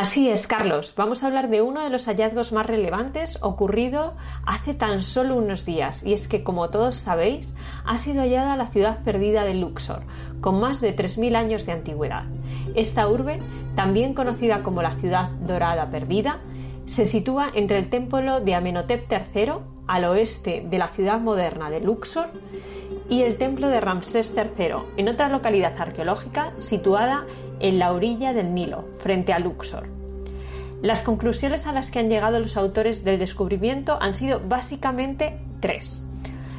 Así es, Carlos. Vamos a hablar de uno de los hallazgos más relevantes ocurrido hace tan solo unos días, y es que, como todos sabéis, ha sido hallada la ciudad perdida de Luxor, con más de 3.000 años de antigüedad. Esta urbe, también conocida como la ciudad dorada perdida, se sitúa entre el templo de Amenhotep III, al oeste de la ciudad moderna de Luxor, y el templo de Ramsés III, en otra localidad arqueológica situada en la orilla del Nilo, frente a Luxor. Las conclusiones a las que han llegado los autores del descubrimiento han sido básicamente tres.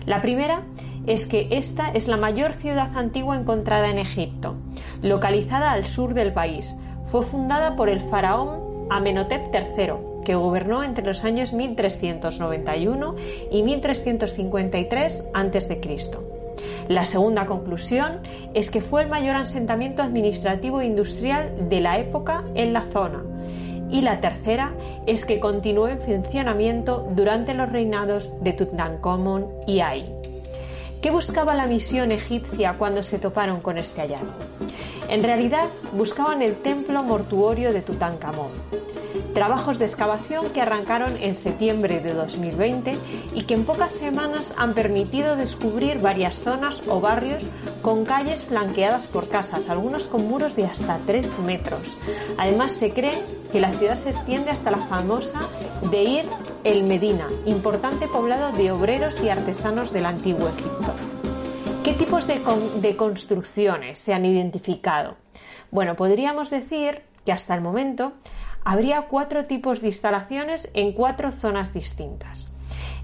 La primera es que esta es la mayor ciudad antigua encontrada en Egipto, localizada al sur del país. Fue fundada por el faraón Amenhotep III, que gobernó entre los años 1391 y 1353 a.C. La segunda conclusión es que fue el mayor asentamiento administrativo e industrial de la época en la zona. Y la tercera es que continuó en funcionamiento durante los reinados de Tutankhamon y Ai. ¿Qué buscaba la misión egipcia cuando se toparon con este hallazgo? En realidad buscaban el templo mortuorio de Tutankamón trabajos de excavación que arrancaron en septiembre de 2020 y que en pocas semanas han permitido descubrir varias zonas o barrios con calles flanqueadas por casas, algunos con muros de hasta 3 metros. Además, se cree que la ciudad se extiende hasta la famosa Deir el Medina, importante poblado de obreros y artesanos del antiguo Egipto. ¿Qué tipos de, de construcciones se han identificado? Bueno, podríamos decir que hasta el momento habría cuatro tipos de instalaciones en cuatro zonas distintas.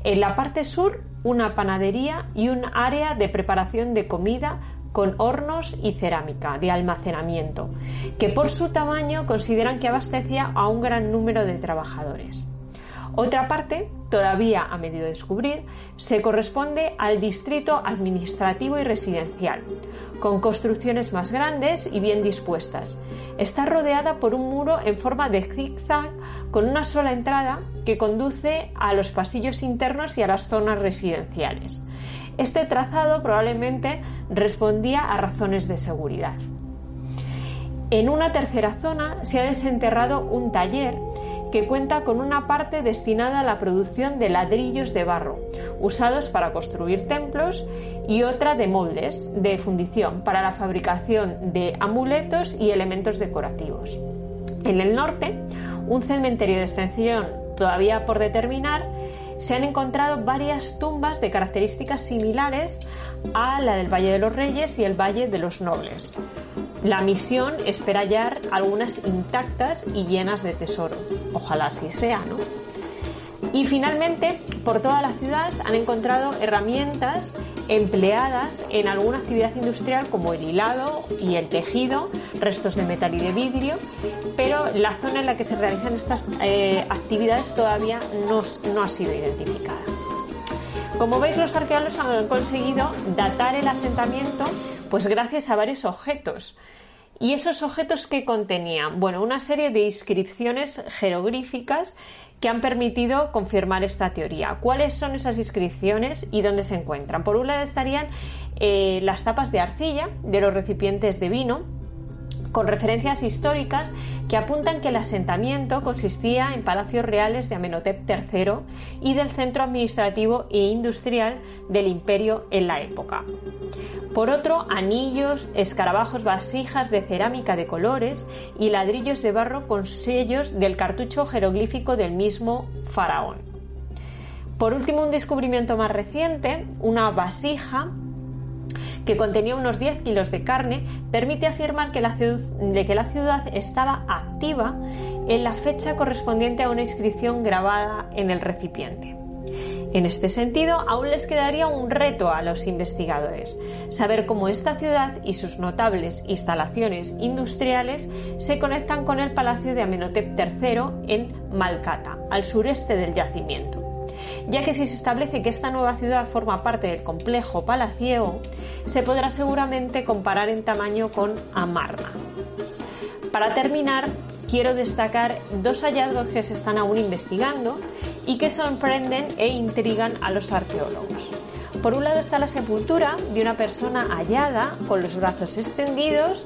En la parte sur, una panadería y un área de preparación de comida con hornos y cerámica de almacenamiento, que por su tamaño consideran que abastecía a un gran número de trabajadores. Otra parte, todavía a medio descubrir, se corresponde al distrito administrativo y residencial, con construcciones más grandes y bien dispuestas. Está rodeada por un muro en forma de zigzag con una sola entrada que conduce a los pasillos internos y a las zonas residenciales. Este trazado probablemente respondía a razones de seguridad. En una tercera zona se ha desenterrado un taller que cuenta con una parte destinada a la producción de ladrillos de barro, usados para construir templos, y otra de moldes de fundición para la fabricación de amuletos y elementos decorativos. En el norte, un cementerio de extensión todavía por determinar, se han encontrado varias tumbas de características similares a la del Valle de los Reyes y el Valle de los Nobles. La misión espera hallar algunas intactas y llenas de tesoro. Ojalá así sea, ¿no? Y finalmente, por toda la ciudad han encontrado herramientas empleadas en alguna actividad industrial como el hilado y el tejido, restos de metal y de vidrio, pero la zona en la que se realizan estas eh, actividades todavía no, no ha sido identificada. Como veis, los arqueólogos han conseguido datar el asentamiento pues gracias a varios objetos. ¿Y esos objetos que contenían? Bueno, una serie de inscripciones jeroglíficas que han permitido confirmar esta teoría. ¿Cuáles son esas inscripciones y dónde se encuentran? Por un lado estarían eh, las tapas de arcilla de los recipientes de vino, con referencias históricas que apuntan que el asentamiento consistía en palacios reales de Amenhotep III y del centro administrativo e industrial del imperio en la época. Por otro, anillos, escarabajos, vasijas de cerámica de colores y ladrillos de barro con sellos del cartucho jeroglífico del mismo faraón. Por último, un descubrimiento más reciente, una vasija que contenía unos 10 kilos de carne, permite afirmar que la, ciudad, estaba activa en la fecha correspondiente a una inscripción grabada en el recipiente. En este sentido, aún les quedaría un reto a los investigadores, saber cómo esta ciudad y sus notables instalaciones industriales se conectan con el palacio de Amenhotep III en Malkata, al sureste del yacimiento ya que si se establece que esta nueva ciudad forma parte del complejo palaciego, se podrá seguramente comparar en tamaño con Amarna. Para terminar, quiero destacar dos hallazgos que se están aún investigando y que sorprenden e intrigan a los arqueólogos. Por un lado está la sepultura de una persona hallada con los brazos extendidos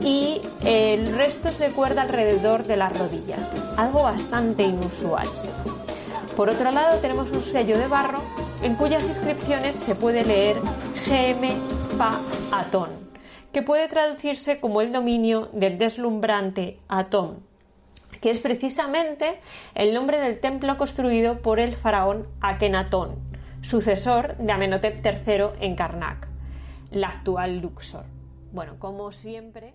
y el resto se cuerda alrededor de las rodillas, algo bastante inusual. Por otro lado tenemos un sello de barro en cuyas inscripciones se puede leer GM Pa Atón, que puede traducirse como el dominio del deslumbrante Atón, que es precisamente el nombre del templo construido por el faraón Akenatón, sucesor de Amenhotep III en Karnak, la actual Luxor. Bueno, como siempre.